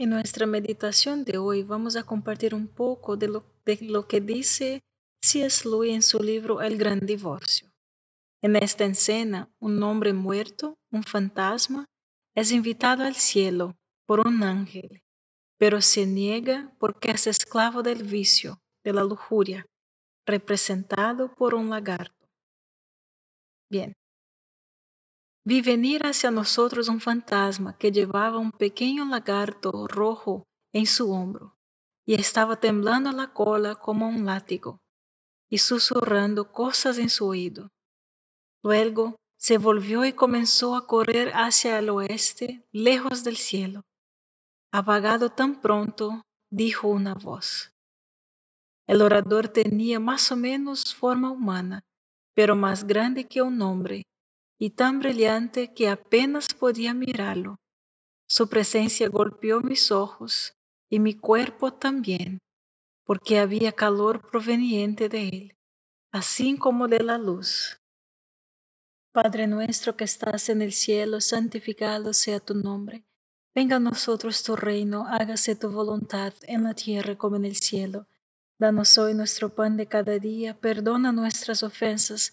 En nuestra meditación de hoy vamos a compartir un poco de lo, que dice C.S. Lewis en su libro El Gran Divorcio. En esta escena, un hombre muerto, un fantasma, es invitado al cielo por un ángel, pero se niega porque es esclavo del vicio, de la lujuria, representado por un lagarto. Bien, Vi venir hacia nosotros un fantasma que llevaba un pequeño lagarto rojo en su hombro y estaba temblando la cola como un látigo y susurrando cosas en su oído. Luego se volvió y comenzó a correr hacia el oeste, lejos del cielo. Apagado tan pronto, dijo una voz. El orador tenía más o menos forma humana, pero más grande que un hombre y tan brillante que apenas podía mirarlo. Su presencia golpeó mis ojos y mi cuerpo también, porque había calor proveniente de él, así como de la luz. Padre nuestro que estás en el cielo, santificado sea tu nombre. Venga a nosotros tu reino, hágase tu voluntad en la tierra como en el cielo. Danos hoy nuestro pan de cada día, perdona nuestras ofensas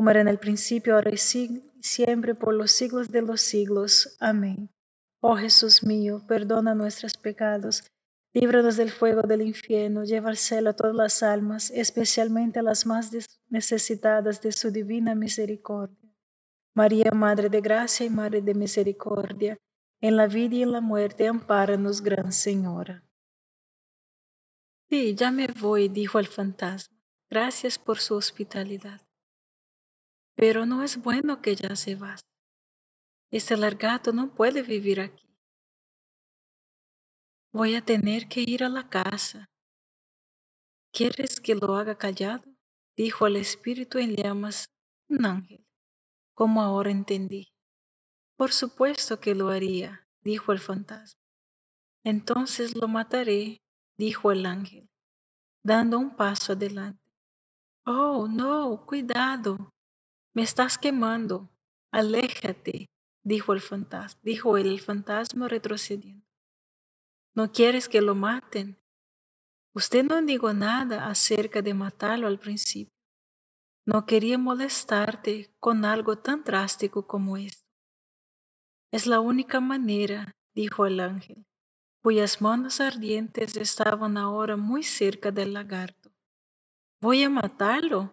como era en el principio, ahora y siempre, por los siglos de los siglos. Amén. Oh Jesús mío, perdona nuestros pecados, líbranos del fuego del infierno, lleva al cielo a todas las almas, especialmente a las más necesitadas de su divina misericordia. María, Madre de Gracia y Madre de Misericordia, en la vida y en la muerte, ampáranos, Gran Señora. Sí, ya me voy, dijo el fantasma. Gracias por su hospitalidad. Pero no es bueno que ya se vas. Este largato no puede vivir aquí. Voy a tener que ir a la casa. ¿Quieres que lo haga callado? Dijo el espíritu en llamas, un ángel, como ahora entendí. Por supuesto que lo haría, dijo el fantasma. Entonces lo mataré, dijo el ángel, dando un paso adelante. Oh, no, cuidado, me estás quemando, aléjate, dijo el fantasma, dijo el fantasma retrocediendo. ¿No quieres que lo maten? Usted no dijo nada acerca de matarlo al principio. No quería molestarte con algo tan drástico como esto. Es la única manera, dijo el ángel, cuyas manos ardientes estaban ahora muy cerca del lagarto. Voy a matarlo,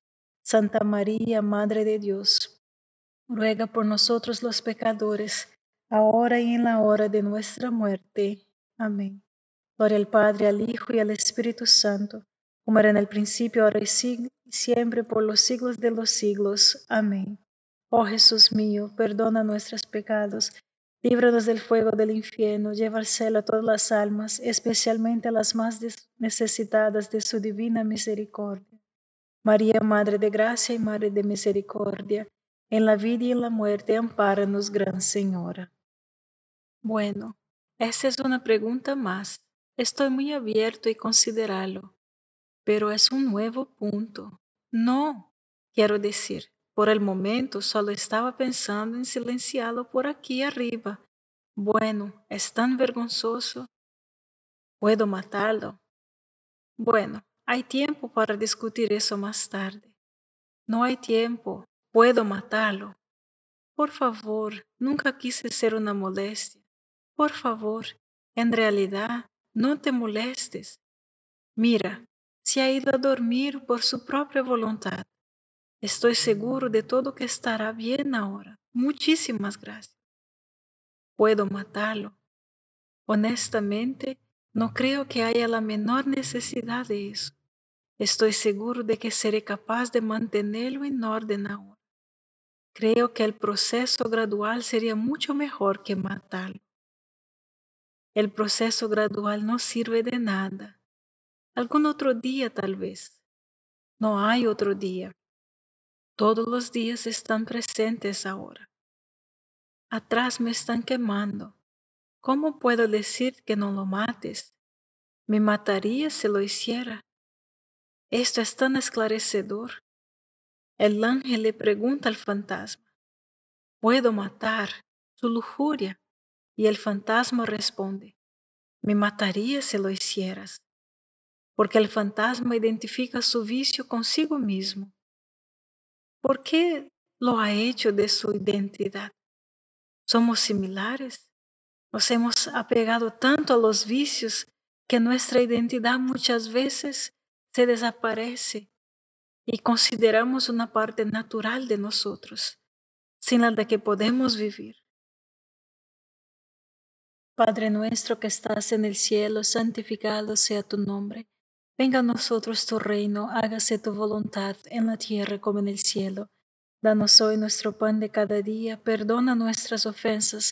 Santa María, Madre de Dios, ruega por nosotros los pecadores, ahora y en la hora de nuestra muerte. Amén. Gloria al Padre, al Hijo y al Espíritu Santo, como era en el principio, ahora y siempre, por los siglos de los siglos. Amén. Oh Jesús mío, perdona nuestros pecados, líbranos del fuego del infierno, lleva al cielo a todas las almas, especialmente a las más necesitadas de su divina misericordia. María, Madre de Gracia y Madre de Misericordia, en la vida y en la muerte, ampáranos, Gran Señora. Bueno, esa es una pregunta más. Estoy muy abierto y considerarlo, pero es un nuevo punto. No, quiero decir, por el momento solo estaba pensando en silenciarlo por aquí arriba. Bueno, es tan vergonzoso. ¿Puedo matarlo? Bueno, hay tiempo para discutir eso más tarde. No hay tiempo. Puedo matarlo. Por favor, nunca quise ser una molestia. Por favor, en realidad, no te molestes. Mira, se ha ido a dormir por su propia voluntad. Estoy seguro de todo que estará bien ahora. Muchísimas gracias. Puedo matarlo. Honestamente, no creo que haya la menor necesidad de eso. Estoy seguro de que seré capaz de mantenerlo en orden ahora. Creo que el proceso gradual sería mucho mejor que matarlo. El proceso gradual no sirve de nada. Algún otro día tal vez. No hay otro día. Todos los días están presentes ahora. Atrás me están quemando. ¿Cómo puedo decir que no lo mates? Me mataría si lo hiciera. Esto es tan esclarecedor. El ángel le pregunta al fantasma, ¿puedo matar su lujuria? Y el fantasma responde, me mataría si lo hicieras, porque el fantasma identifica su vicio consigo mismo. ¿Por qué lo ha hecho de su identidad? ¿Somos similares? Nos hemos apegado tanto a los vicios que nuestra identidad muchas veces se desaparece y consideramos una parte natural de nosotros, sin la que podemos vivir. Padre nuestro que estás en el cielo, santificado sea tu nombre. Venga a nosotros tu reino, hágase tu voluntad en la tierra como en el cielo. Danos hoy nuestro pan de cada día, perdona nuestras ofensas,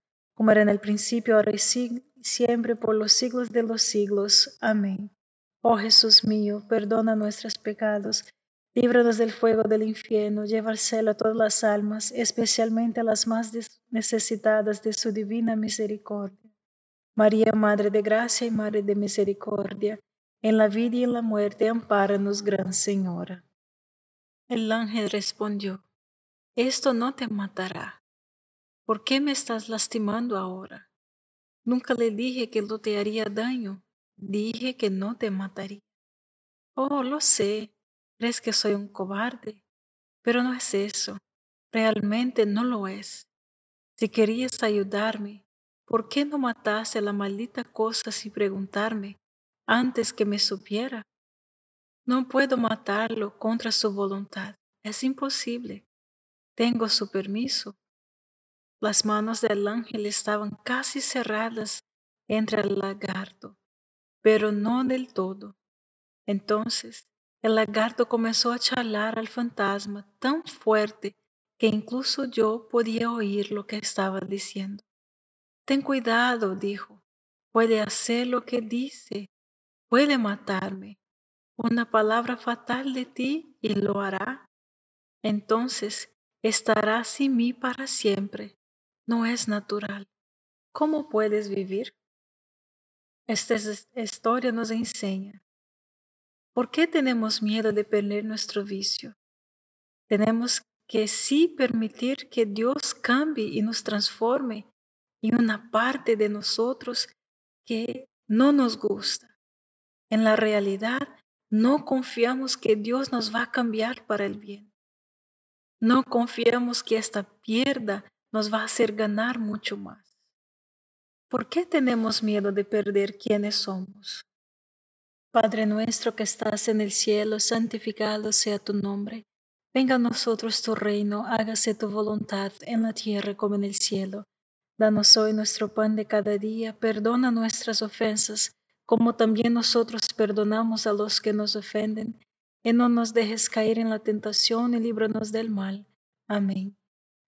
como era en el principio, ahora y siempre, por los siglos de los siglos. Amén. Oh Jesús mío, perdona nuestros pecados, líbranos del fuego del infierno, lleva al cielo a todas las almas, especialmente a las más necesitadas de su divina misericordia. María, Madre de Gracia y Madre de Misericordia, en la vida y en la muerte, ampáranos, Gran Señora. El ángel respondió, esto no te matará. ¿Por qué me estás lastimando ahora? Nunca le dije que no te haría daño. Dije que no te mataría. Oh, lo sé. Crees que soy un cobarde. Pero no es eso. Realmente no lo es. Si querías ayudarme, ¿por qué no mataste la maldita cosa sin preguntarme antes que me supiera? No puedo matarlo contra su voluntad. Es imposible. Tengo su permiso. Las manos del ángel estaban casi cerradas entre el lagarto, pero no del todo. Entonces el lagarto comenzó a charlar al fantasma tan fuerte que incluso yo podía oír lo que estaba diciendo. Ten cuidado, dijo. Puede hacer lo que dice. Puede matarme. Una palabra fatal de ti y lo hará. Entonces estará sin mí para siempre. No es natural. ¿cómo puedes vivir? Esta historia nos enseña ¿Por qué tenemos miedo de perder nuestro vicio? Tenemos que sí permitir que Dios cambie y nos transforme en una parte de nosotros que no nos gusta. En la realidad, no confiamos que Dios nos va a cambiar para el bien. No confiamos que esta pierda nos va a hacer ganar mucho más. ¿Por qué tenemos miedo de perder quienes somos? Padre nuestro que estás en el cielo, santificado sea tu nombre. Venga a nosotros tu reino, hágase tu voluntad en la tierra como en el cielo. Danos hoy nuestro pan de cada día, perdona nuestras ofensas, como también nosotros perdonamos a los que nos ofenden, y no nos dejes caer en la tentación y líbranos del mal. Amén.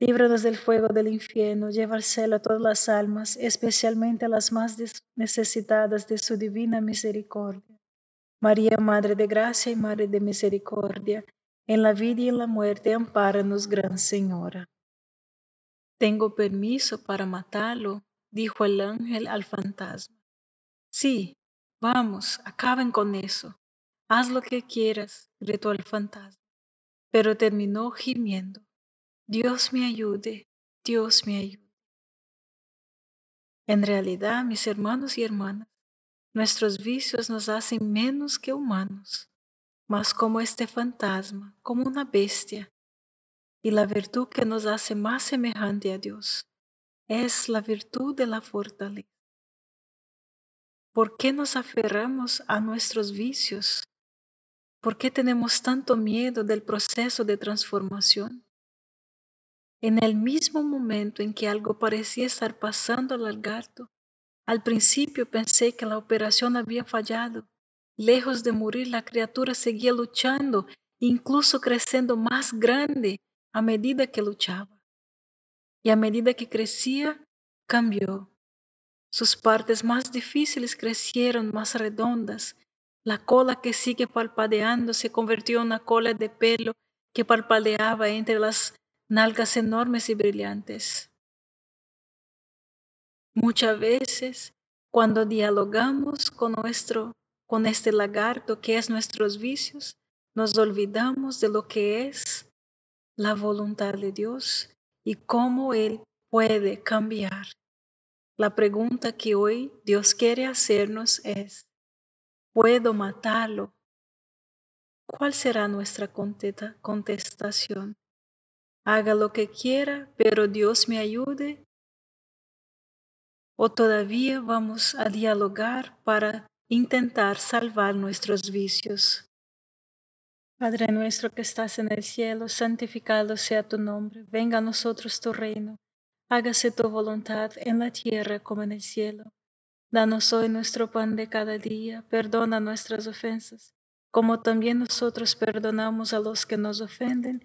líbranos del fuego del infierno, lleva al cielo a todas las almas, especialmente a las más necesitadas de su divina misericordia. María, Madre de Gracia y Madre de Misericordia, en la vida y en la muerte, ampáranos, Gran Señora. Tengo permiso para matarlo, dijo el ángel al fantasma. Sí, vamos, acaben con eso. Haz lo que quieras, gritó el fantasma, pero terminó gimiendo. Dios me ayude, Dios me ayude. En realidad, mis hermanos y hermanas, Nuestros vicios nos hacen menos que humanos, mas como este fantasma, como una bestia, y la virtud que nos hace más semejante a Dios. es la virtud de la fortaleza. ¿Por qué nos aferramos a nuestros vicios? ¿Por qué tenemos tanto miedo del proceso de transformación? En el mismo momento en que algo parecía estar pasando al lagarto, al principio pensé que la operación había fallado. Lejos de morir, la criatura seguía luchando, incluso creciendo más grande a medida que luchaba. Y a medida que crecía, cambió. Sus partes más difíciles crecieron más redondas. La cola que sigue palpadeando se convirtió en una cola de pelo que palpadeaba entre las nalgas enormes y brillantes. Muchas veces, cuando dialogamos con, nuestro, con este lagarto que es nuestros vicios, nos olvidamos de lo que es la voluntad de Dios y cómo Él puede cambiar. La pregunta que hoy Dios quiere hacernos es, ¿puedo matarlo? ¿Cuál será nuestra contestación? Haga lo que quiera, pero Dios me ayude. ¿O todavía vamos a dialogar para intentar salvar nuestros vicios? Padre nuestro que estás en el cielo, santificado sea tu nombre, venga a nosotros tu reino hágase tu voluntad en la tierra como en el cielo. Danos hoy nuestro pan de cada día, perdona nuestras ofensas, como también nosotros perdonamos a los que nos ofenden,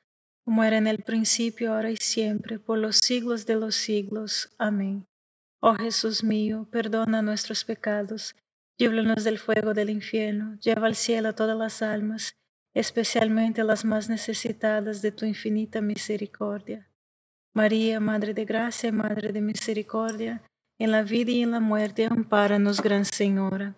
como era en el principio, ahora y siempre, por los siglos de los siglos. Amén. Oh Jesús mío, perdona nuestros pecados, líbranos del fuego del infierno, lleva al cielo a todas las almas, especialmente las más necesitadas de tu infinita misericordia. María, Madre de Gracia y Madre de Misericordia, en la vida y en la muerte, ampáranos, Gran Señora.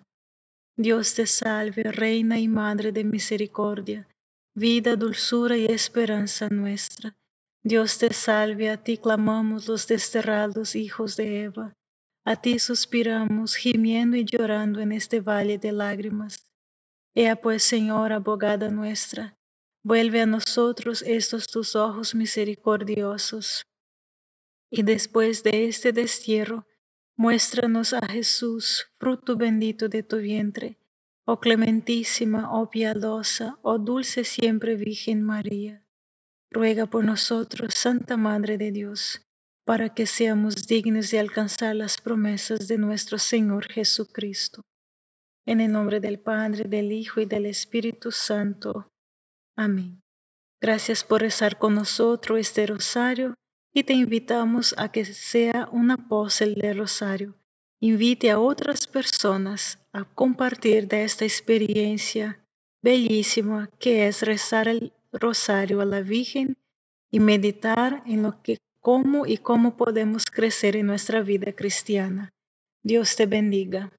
Dios te salve, Reina y Madre de Misericordia, vida, dulzura y esperanza nuestra. Dios te salve, a ti clamamos los desterrados hijos de Eva, a ti suspiramos, gimiendo y llorando en este valle de lágrimas. Ea pues, Señor, abogada nuestra, vuelve a nosotros estos tus ojos misericordiosos. Y después de este destierro, muéstranos a Jesús, fruto bendito de tu vientre, oh clementísima, oh piadosa, oh dulce siempre Virgen María ruega por nosotros, Santa Madre de Dios, para que seamos dignos de alcanzar las promesas de nuestro Señor Jesucristo. En el nombre del Padre, del Hijo y del Espíritu Santo. Amén. Gracias por rezar con nosotros este rosario y te invitamos a que sea un apóstol del rosario. Invite a otras personas a compartir esta experiencia bellísima que es rezar el rosario a la Virgen y meditar en lo que, cómo y cómo podemos crecer en nuestra vida cristiana. Dios te bendiga.